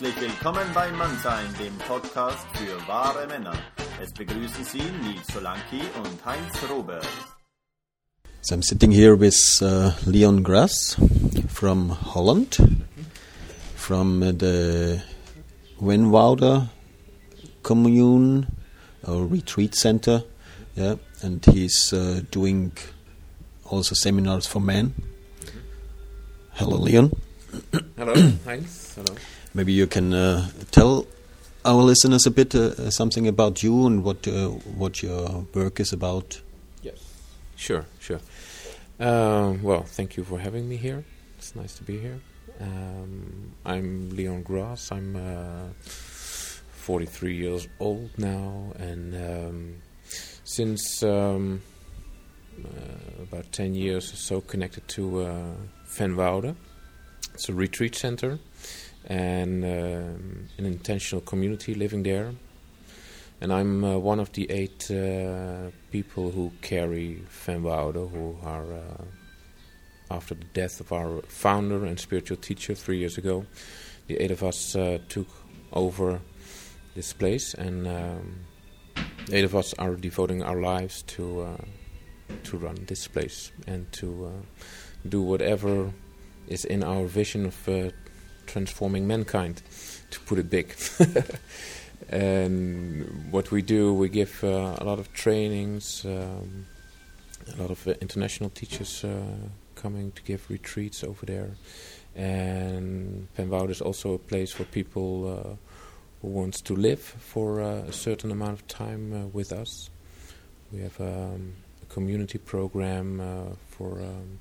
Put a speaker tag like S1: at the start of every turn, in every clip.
S1: Herzlich willkommen bei Mannsein, dem Podcast für wahre Männer. Es begrüßen Sie Nils Solanki und Heinz Robert.
S2: So I'm sitting here with uh, Leon Grass from Holland, from uh, the Venwoude commune or retreat center, yeah, and he's uh, doing also seminars for men. Hello, Leon.
S3: Hello, Heinz. Hello.
S2: Maybe you can uh, tell our listeners a bit uh, something about you and what uh, what your work is about.
S3: Yes. Sure, sure. Um, well, thank you for having me here. It's nice to be here. Um, I'm Leon Grass. I'm uh, 43 years old now, and um, since um, uh, about 10 years or so, connected to uh, Venwoude. It's a retreat center and um, an intentional community living there. And I'm uh, one of the eight uh, people who carry Venwoude, who are, uh, after the death of our founder and spiritual teacher three years ago, the eight of us uh, took over this place, and um, eight of us are devoting our lives to uh, to run this place and to uh, do whatever is in our vision of transforming mankind, to put it big. and what we do, we give uh, a lot of trainings, um, a lot of uh, international teachers uh, coming to give retreats over there. And Venwoude is also a place for people uh, who wants to live for uh, a certain amount of time with us. We have um, a community program for um,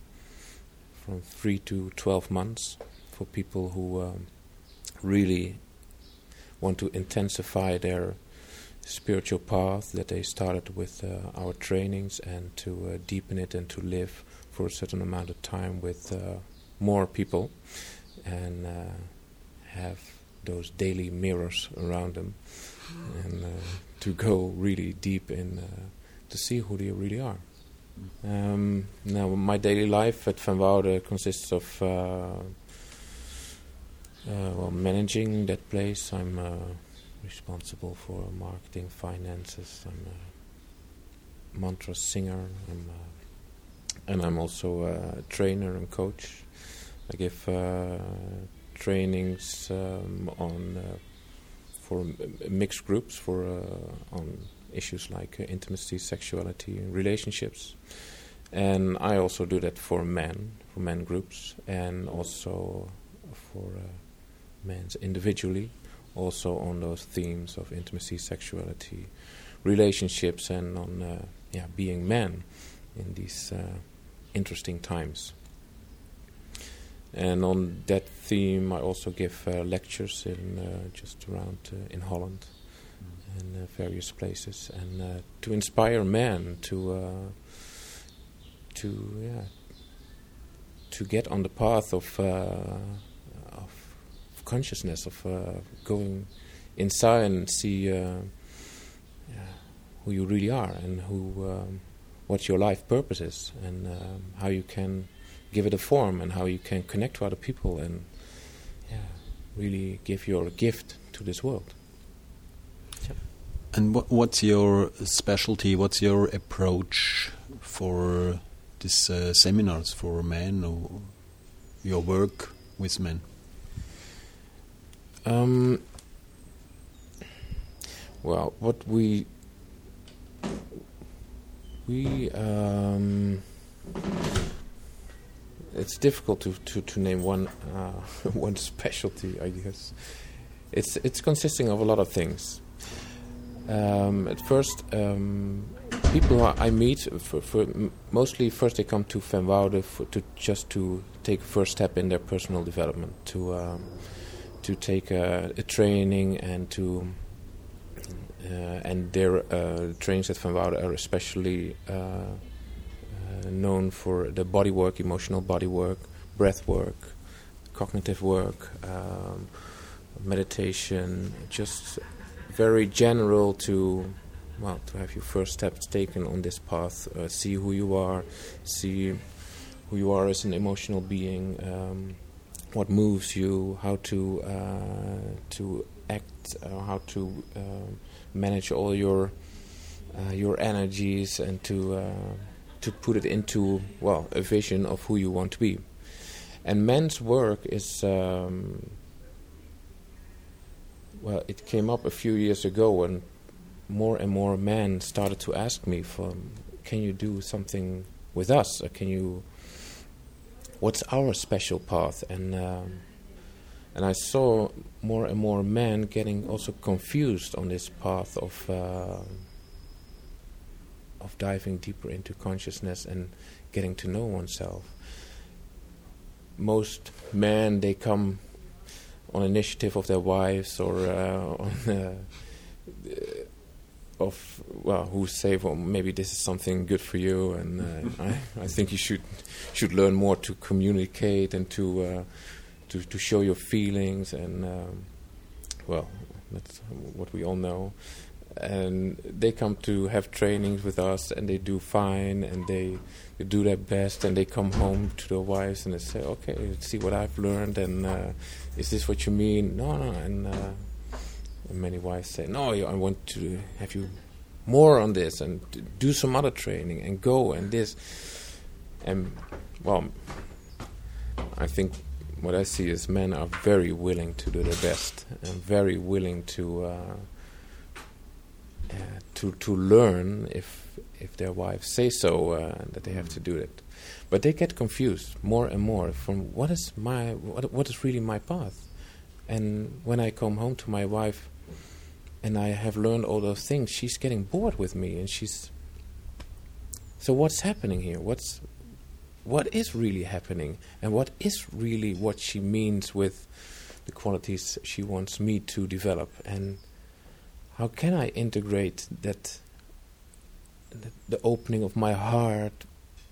S3: from three to twelve months for people who um, really want to intensify their spiritual path that they started with uh, our trainings and to uh, deepen it and to live for a certain amount of time with uh, more people and uh, have those daily mirrors around them and uh, to go really deep in uh, to see who they really are. Um, now, my daily life at Venwoude consists of uh, well, managing that place, I'm uh, responsible for marketing, finances. I'm a mantra singer. I'm and I'm also a trainer and coach. I give uh, trainings um, on uh, for mixed groups for uh, on issues like uh, intimacy, sexuality, relationships. And I also do that for men, for men groups, and also for men individually, also on those themes of intimacy, sexuality, relationships, and on uh, yeah being men in these uh, interesting times. And on that theme, I also give uh, lectures in uh, just around uh, in Holland mm. and uh, various places, and to inspire men to to yeah to get on the path of consciousness of uh, going inside and see uh, who you really are and who um, what your life purpose is and um, how you can give it a form and how you can connect to other people and yeah, really give your gift to this world.
S2: And what, what's your specialty? What's your approach for these uh, seminars for men or your work with men?
S3: Um, well, what we we um, it's difficult to, to, to name one uh, one specialty. I guess it's it's consisting of a lot of things. Um, at first, um, people I meet, for, for mostly first they come to Venwoude to just to take a first step in their personal development to um, to take a, a training and to uh, and their uh, trainings at Venwoude are especially uh, known for the body work, emotional body work, breath work, cognitive work, um, meditation, just very general to well to have your first steps taken on this path, uh, see who you are, see who you are as an emotional being. Um, what moves you, how to uh, to act, uh, how to uh, manage all your uh, your energies, and to uh, to put it into well a vision of who you want to be. And men's work is um, well, it came up a few years ago when more and more men started to ask me for, can you do something with us? Or can you? What's our special path? And um, and I saw more and more men getting also confused on this path of uh, of diving deeper into consciousness and getting to know oneself. Most men they come on initiative of their wives or uh, on uh, of well who say well maybe this is something good for you and uh, I, I think you should should learn more to communicate and to uh, to to show your feelings and um, well that's what we all know. And they come to have trainings with us and they do fine and they, they do their best and they come home to their wives and they say okay see what I've learned and uh, is this what you mean? No no and uh, many wives say, "No, I want to have you more on this and do some other training and go and this." And well, I think what I see is men are very willing to do their best and very willing to uh, uh, to to learn if if their wives say so uh, that they have to do it. But they get confused more and more from what is my what what is really my path. And when I come home to my wife and I have learned all those things, she's getting bored with me, and she's. So what's happening here? What's what is really happening, and what is really what she means with the qualities she wants me to develop, and how can I integrate that, the opening of my heart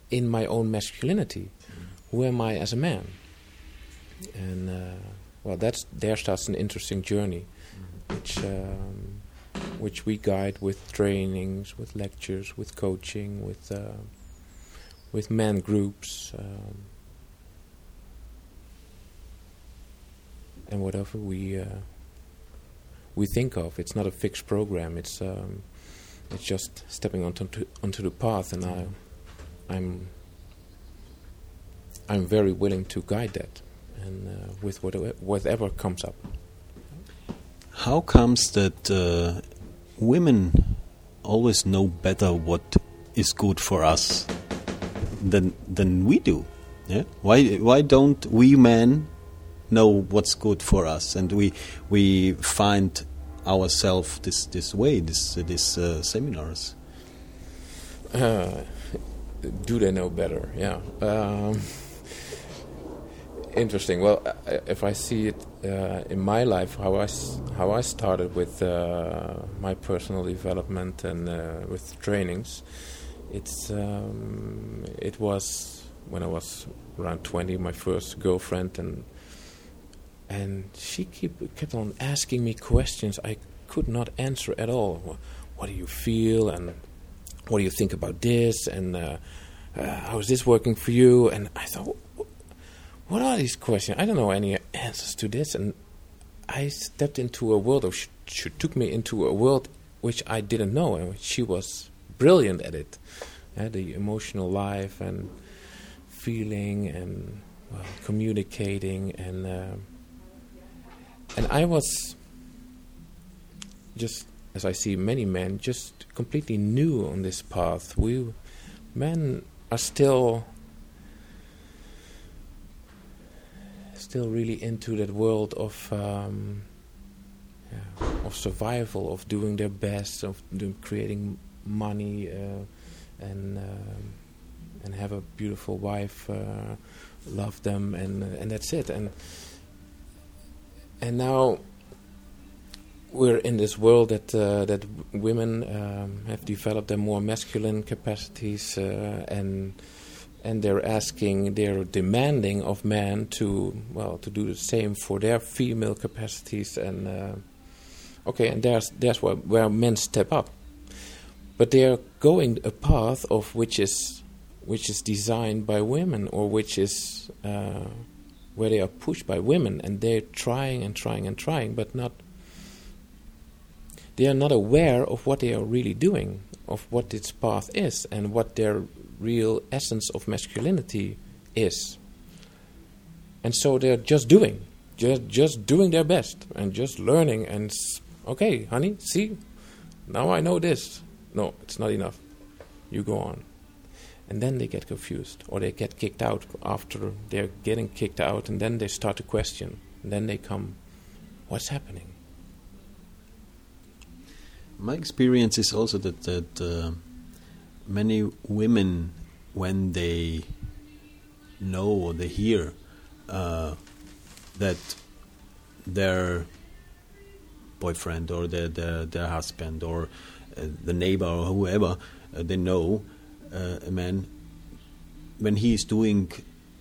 S3: in my own masculinity? Mm. Who am I as a man? And uh, well, that's there starts an interesting journey which um, which we guide with trainings, with lectures, with coaching, with uh, with men groups, um, and whatever we uh, we think of. It's not a fixed program. It's um, it's just stepping onto onto the path, and I I'm I'm very willing to guide that, and uh, with whatever, whatever comes up.
S2: How comes that uh, women always know better what is good for us than than we do? Yeah. Why why don't we men know what's good for us and we we find ourselves this this way this this uh, seminars?
S3: Uh, do they know better? Yeah. Um, interesting. Well, if I see it uh, in my life, how I how I started with uh, my personal development and uh, with trainings, it's um, it was when I was around twenty, my first girlfriend, and and she keep kept on asking me questions I could not answer at all. What do you feel and what do you think about this and uh, uh, how is this working for you? And I thought what are these questions? I don't know any answers to this. And I stepped into a world, of she took me into a world which I didn't know, and she was brilliant at it. Yeah, the emotional life and feeling and well, communicating and uh, and I was just as I see many men just completely new on this path. We men are still still really into that world of um, yeah, of survival, of doing their best, of doing, creating money, uh, and uh, and have a beautiful wife, uh, love them, and uh, and that's it. And and now we're in this world that uh, that women um, have developed their more masculine capacities uh, and and they're asking, they're demanding of men to well to do the same for their female capacities, and uh, okay, and there's there's where, where men step up, but they are going a path of which is which is designed by women or which is uh, where they are pushed by women and they're trying and trying and trying, but not. They are not aware of what they are really doing, of what its path is, and what their real essence of masculinity is. And so they're just doing, just just doing their best, and just learning. And okay, honey, see, now I know this. No, it's not enough. You go on and then they get confused or they get kicked out after they're getting kicked out and then they start to question and then they come what's happening
S2: My experience is also that that uh, many women, when they know or they hear uh, that their boyfriend or their their, their husband or uh, the neighbor or whoever uh, they know uh, a man when he is doing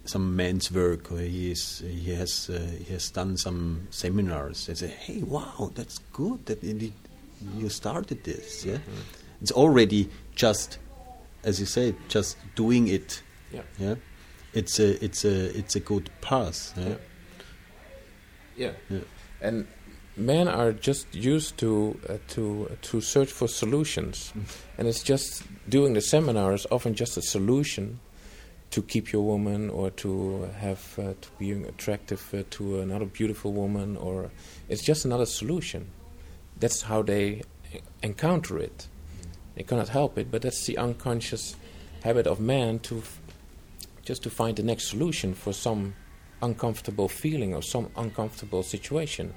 S2: some man's work or he is he has uh, he has done some seminars they say hey wow that's good that it, you started this yeah? It's already just as you say just doing it.
S3: Yeah.
S2: Yeah? It's a it's a it's a good path yeah,
S3: Yeah. yeah. And men are just used to uh, to to search for solutions. And it's just doing the seminar is often just a solution to keep your woman or to have uh, to be attractive uh, to another beautiful woman or it's just another solution. That's how they encounter it they cannot help it but that's the unconscious habit of man to f- just to find the next solution for some uncomfortable feeling or some uncomfortable situation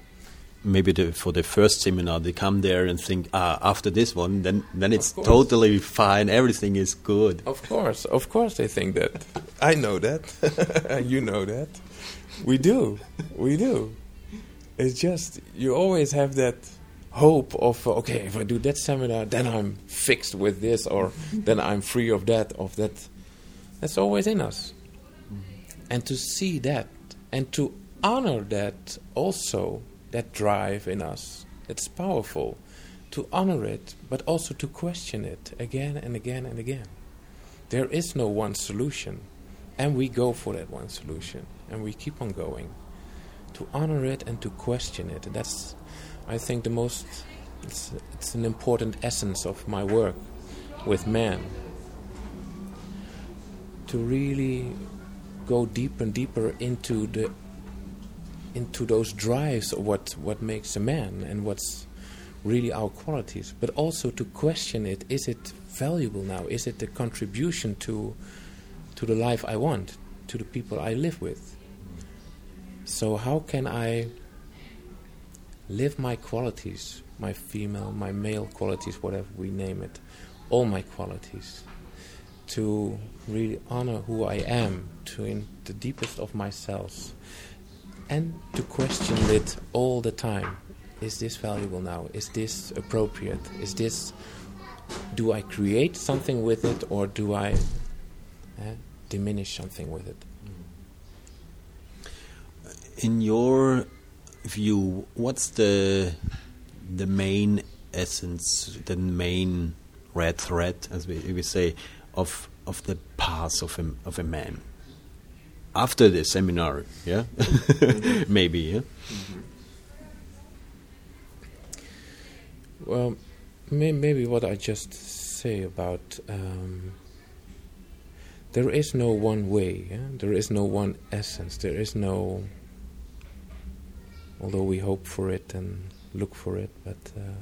S2: maybe the, for the first seminar they come there and think ah after this one then then it's totally fine everything is good
S3: Of course, of course they think that. I know that. you know that. We do. We do. It's just you always have that hope of okay, if I do that seminar, then I'm fixed with this, or then I'm free of that, of that. That's always in us. And to see that and to honor that also, that drive in us, it's powerful. To honor it, but also to question it again and again and again. There is no one solution, and we go for that one solution, and we keep on going. To honor it and to question it. That's, I think, the most. It's, it's an important essence of my work with man. To really go deeper and deeper into the into those drives of what what makes a man and what's really our qualities, but also to question it: is it valuable now? Is it a contribution to to the life I want, to the people I live with? So how can I live my qualities, my female, my male qualities, whatever we name it, all my qualities, to really honor who I am, to in the deepest of myself, and to question it all the time. Is this valuable now? Is this appropriate? Is this do I create something with it or do I eh, diminish something with it?
S2: in your view what's the the main essence the main red thread as we, we say of of the path of a, of a man after the seminar yeah maybe yeah
S3: Well, may, maybe what I just say about um, there is no one way, yeah? there is no one essence, there is no. Although we hope for it and look for it, but uh,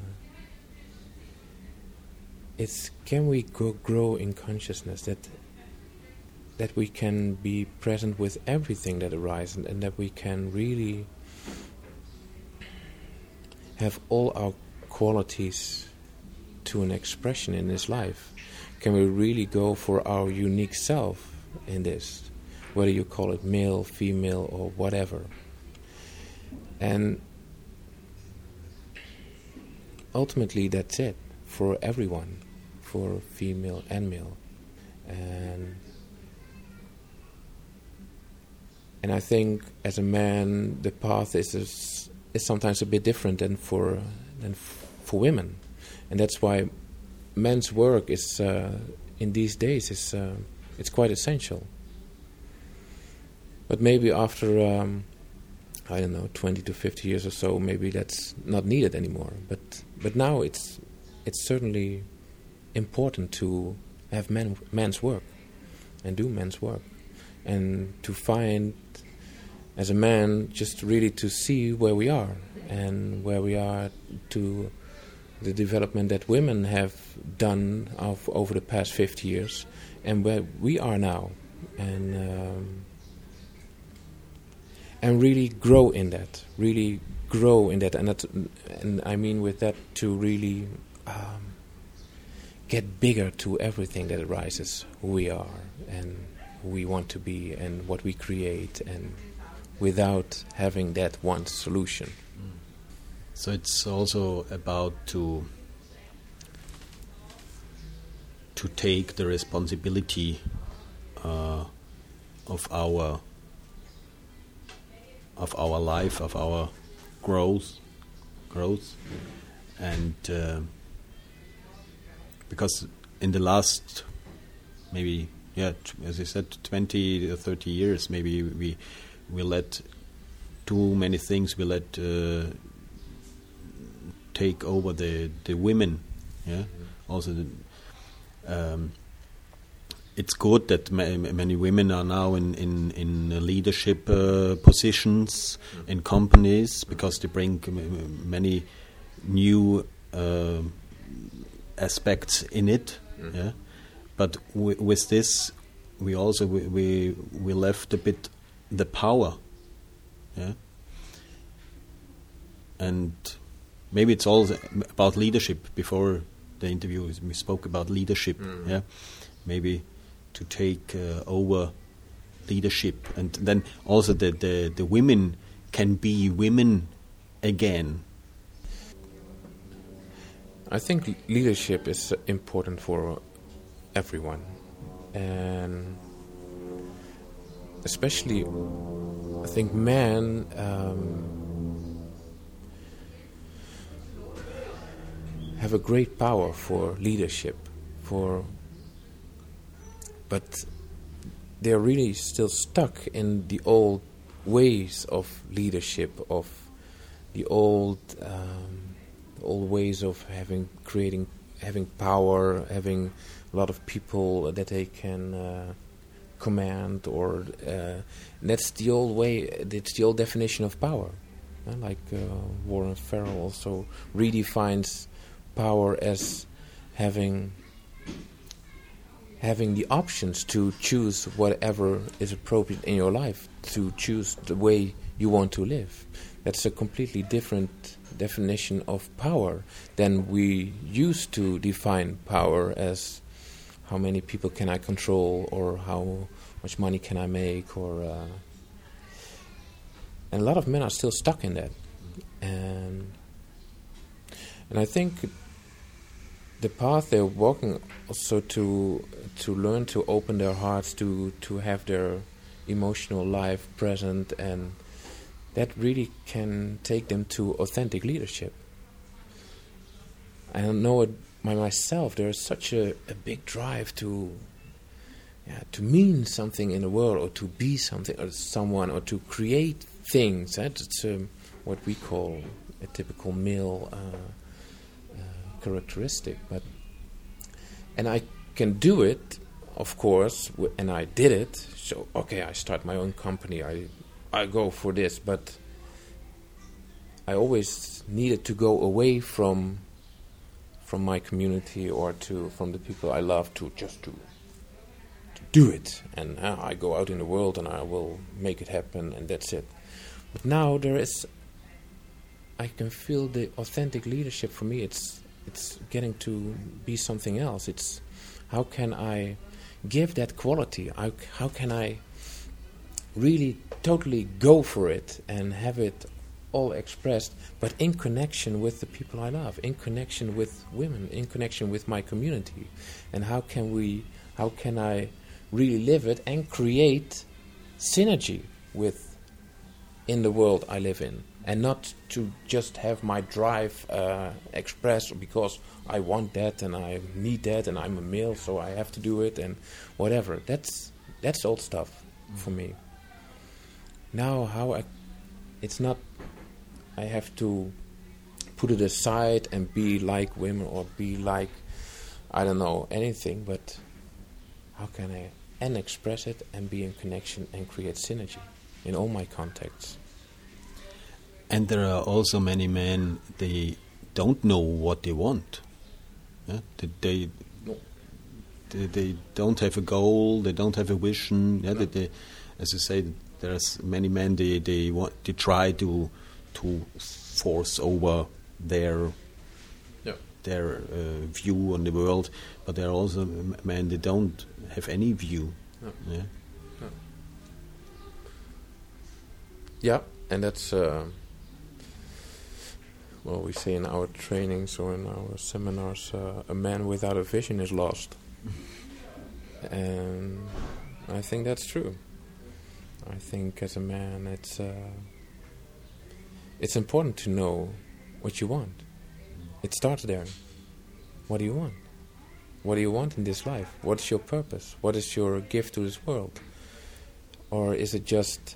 S3: it's can we go, grow in consciousness that that we can be present with everything that arises and, and that we can really have all our qualities to an expression in this life? Can we really go for our unique self in this? Whether you call it male, female, or whatever. And ultimately, that's it for everyone, for female and male. And and I think as a man, the path is is, is sometimes a bit different than for than f- for women, and that's why men's work is uh, in these days is uh, it's quite essential. but maybe after um, I don't know, 20 to 50 years or so, maybe that's not needed anymore. But but now it's it's certainly important to have men, men's work and do men's work and to find as a man just really to see where we are and where we are to the development that women have done of, over the past 50 years and where we are now and um, and really grow in that really grow in that. And that and I mean with that to really um, get bigger to everything that arises. Who we are and who we want to be and what we create and without having that one solution.
S2: So it's also about to to take the responsibility uh, of our of our life, of our growth, growth, and uh, because in the last maybe yeah, as I said, twenty or thirty years, maybe we we let too many things. We let uh, take over the the women. Yeah, also the, um, it's good that ma- many women are now in in in leadership uh, positions in companies because they bring m- m- many new uh, aspects in it. Yeah, but w- with this, we also we, we we left a bit the power. Yeah, and maybe it's all about leadership. Before the interview, we spoke about leadership. Yeah, maybe to take uh, over leadership, and then also the, the the women can be women again.
S3: I think leadership is important for everyone, and especially, I think men um, have a great power for leadership, for but they're really still stuck in the old ways of leadership, of the old um, old ways of having creating having power, having a lot of people that they can uh, command, or uh, that's the old way. It's the old definition of power. Uh, like uh, Warren Farrell also redefines power as having having the options to choose whatever is appropriate in your life, to choose the way you want to live. That's a completely different definition of power than we used to define power as how many people can I control or how much money can I make or uh, and a lot of men are still stuck in that and and I think the path they're walking also to to learn to open their hearts to to have their emotional life present and that really can take them to authentic leadership. I don't know it by myself. There's such a, a big drive to yeah, to mean something in the world or to be something or someone or to create things. That's um, what we call a typical male uh, characteristic. But and I can do it, of course, and I did it. So okay, I start my own company. I I go for this, but I always needed to go away from from my community or to from the people I love to just to to do it. And uh, I go out in the world and I will make it happen, and that's it. But now there is, I can feel the authentic leadership for me. It's it's getting to be something else. It's how can I give that quality? How how can I really totally go for it and have it all expressed, but in connection with the people I love, in connection with women, in connection with my community, and how can we, how can I really live it and create synergy with in the world I live in, and not to just have my drive uh, expressed because I want that and I need that and I'm a male, so I have to do it and whatever. That's that's old stuff for me. now how I, it's not. I have to put it aside and be like women or be like I don't know anything, but how can I and express it and be in connection and create synergy in all my contacts.
S2: And there are also many men they don't know what they want. Yeah? They, they,
S3: No.
S2: they they don't have a goal. They don't have a vision. Yeah,
S3: No.
S2: they, they, as you say, there's many men they they want they try to to force over their
S3: Yeah.
S2: their uh, view on the world, but there are also men they don't have any view.
S3: No.
S2: Yeah.
S3: Yeah, and that's uh, well, we say in our trainings or in our seminars, uh, a man without a vision is lost, and I think that's true. I think as a man, it's uh, it's important to know what you want. It starts there. What do you want? What do you want in this life? What's your purpose? What is your gift to this world? Or is it just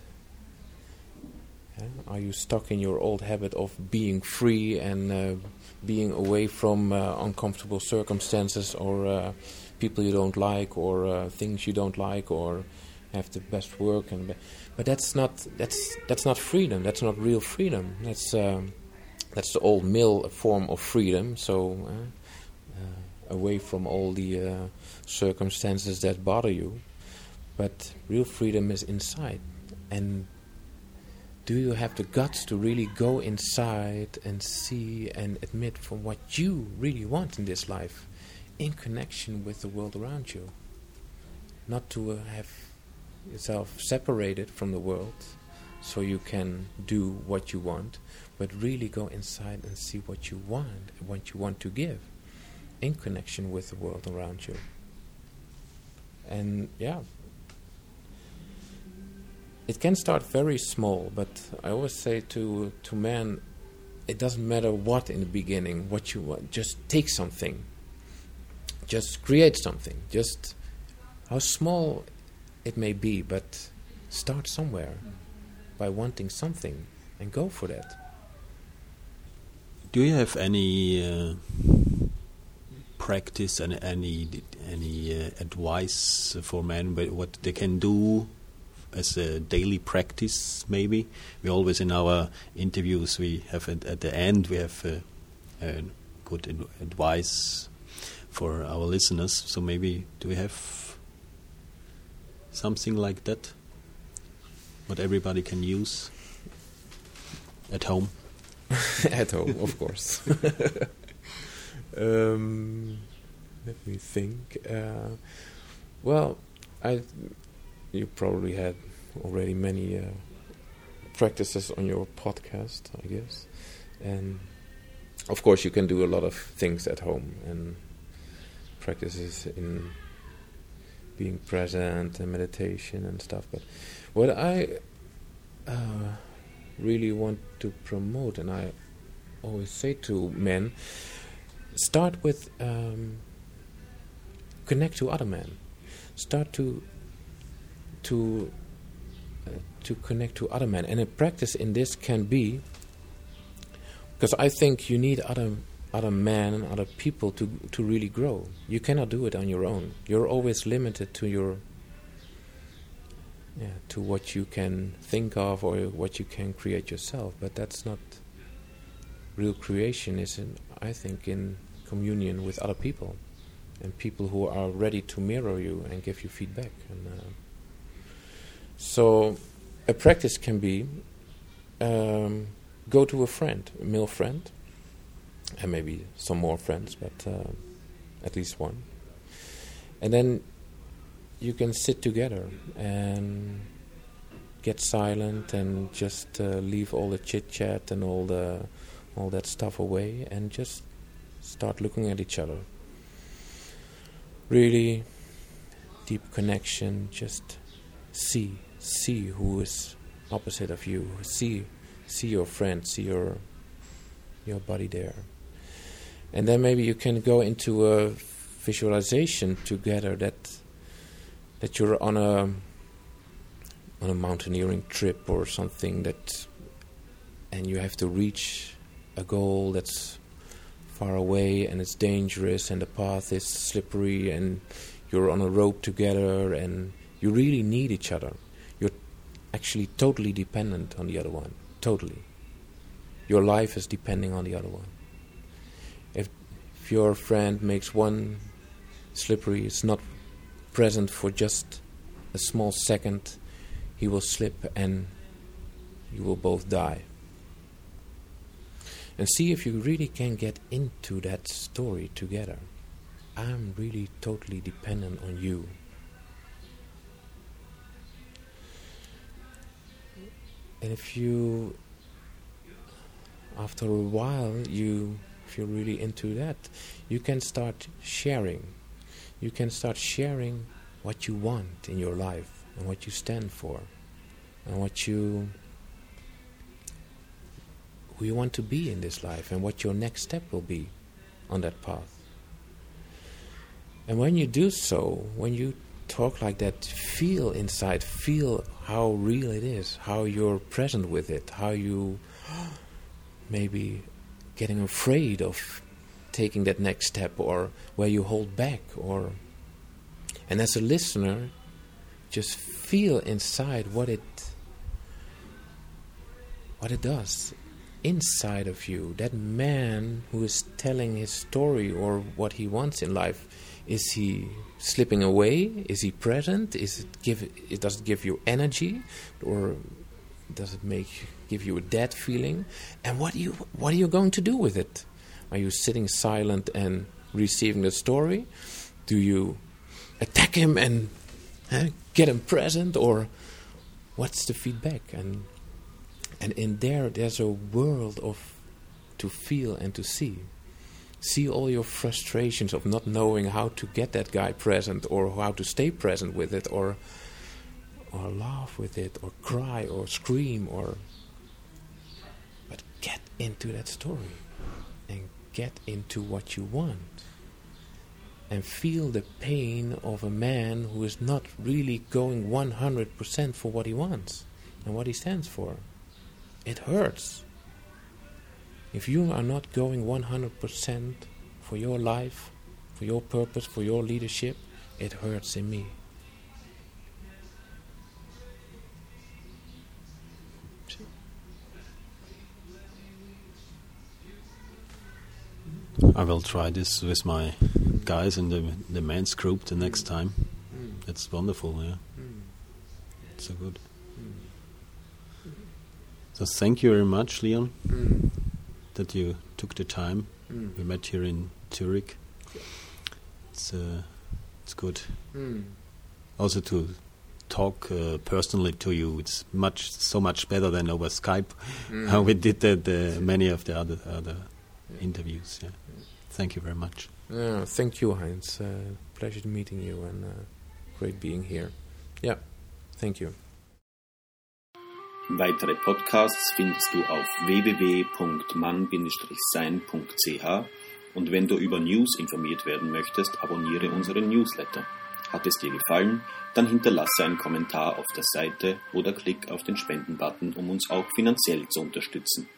S3: Are you stuck in your old habit of being free and uh, being away from uh, uncomfortable circumstances or uh, people you don't like or uh, things you don't like or have the best work and be- but that's not that's that's not freedom. That's not real freedom. That's um, that's the old mill form of freedom. So uh, uh, away from all the uh, circumstances that bother you. But real freedom is inside and do you have the guts to really go inside and see and admit from what you really want in this life in connection with the world around you? Not to uh, have yourself separated from the world so you can do what you want but really go inside and see what you want what you want to give in connection with the world around you. And yeah it can start very small, but I always say to to men, it doesn't matter what in the beginning, what you want. Just take something. Just create something. Just how small it may be, but start somewhere by wanting something and go for that.
S2: Do you have any uh, practice and any any uh, advice for men what they can do as a daily practice? Maybe we always in our interviews we have at, at the end we have uh, uh, good ad- advice for our listeners. So maybe do we have something like that? What everybody can use at home.
S3: At home, of course. um, let me think. Uh, well, I you probably had already many uh, practices on your podcast, I guess, and of course you can do a lot of things at home and practices in being present and meditation and stuff. But what I uh, really want to promote, and I always say to men, start with um, connect to other men. Start to to uh, to connect to other men, and a practice in this can be because I think you need other other men and other people to to really grow. You cannot do it on your own. You're always limited to your yeah, to what you can think of or what you can create yourself. But that's not real creation. Is in, I think in communion with other people and people who are ready to mirror you and give you feedback. And uh, so, a practice can be um, go to a friend, a male friend, and maybe some more friends, but uh, at least one, and then you can sit together and get silent and just uh, leave all the chit chat and all the all that stuff away and just start looking at each other. Really deep connection. Just see see who is opposite of you. See see your friend. See your your body there. And then maybe you can go into a visualization together that that you're on a on a mountaineering trip or something that, and you have to reach a goal that's far away and it's dangerous and the path is slippery and you're on a rope together and you really need each other. Actually totally dependent on the other one. Totally. Your life is depending on the other one. If, if your friend makes one slippery, it's not present for just a small second, he will slip and you will both die. And see if you really can get into that story together. I'm really totally dependent on you. And if you, after a while, you, if you're really into that, you can start sharing. You can start sharing what you want in your life and what you stand for and what you who you want to be in this life and what your next step will be on that path. And when you do so, when you talk like that, feel inside, feel how real it is, how you're present with it, how you maybe getting afraid of taking that next step or where you hold back or and as a listener just feel inside what it what it does inside of you. That man who is telling his story or what he wants in life is he slipping away? Is he present? Is it give it does it give you energy? Or does it make give you a dead feeling? And what you what are you going to do with it? Are you sitting silent and receiving the story? Do you attack him and uh, get him present? Or what's the feedback? And and in there there's a world of to feel and to see see all your frustrations of not knowing how to get that guy present or how to stay present with it or or laugh with it or cry or scream or but get into that story and get into what you want and feel the pain of a man who is not really going 100% for what he wants and what he stands for. It hurts. If you are not going 100% for your life, for your purpose, for your leadership, it hurts in me.
S2: I will try this with my guys in the the men's group the next time. Hmm. It's wonderful, yeah. It's so good. Hmm. So thank you very much, Leon, that you took the time. We met here in Zurich. It's uh, it's good. Also to talk uh, personally to you. It's much so much better than over Skype. How we did the, the many of the other other interviews. Yeah. Thank you very much.
S3: Yeah, thank you, Heinz. Uh, pleasure meeting you and uh, great being here. Yeah, thank you.
S1: Weitere Podcasts findest du auf www.mann-sein.ch und wenn du über News informiert werden möchtest, abonniere unseren Newsletter. Hat es dir gefallen, dann hinterlasse einen Kommentar auf der Seite oder klick auf den Spenden-Button, um uns auch finanziell zu unterstützen.